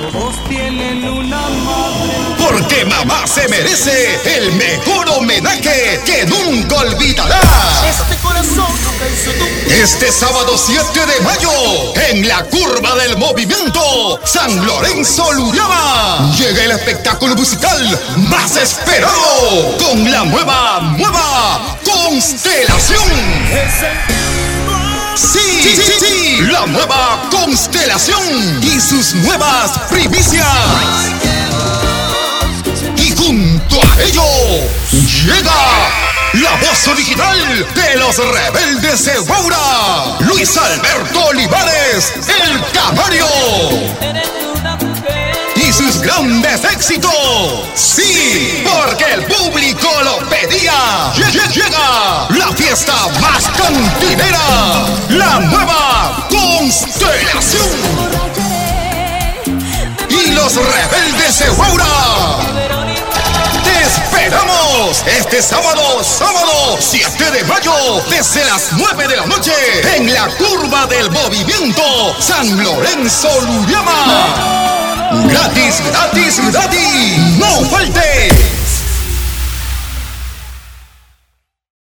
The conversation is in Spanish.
Todos tienen una madre. Porque mamá se merece el mejor homenaje que nunca olvidará. Este corazón Este sábado 7 de mayo, en la curva del movimiento, San Lorenzo Luriaba, llega el espectáculo musical más esperado, con la nueva, nueva Constelación. Sí, la nueva Constelación y sus nuevas primicias. Y junto a ello llega la voz original de los rebeldes de Baura, Luis Alberto Olivares, el Camario. Y sus grandes éxitos. Sí, porque el público lo pedía. Lle- lle- Llega la fiesta más cantinera, la nueva Constelación. Y los rebeldes de Baura. ¡Te esperamos! Este sábado, sábado 7 de mayo, desde las 9 de la noche, en la curva del movimiento San Lorenzo Luriama. Gratis, gratis, gratis.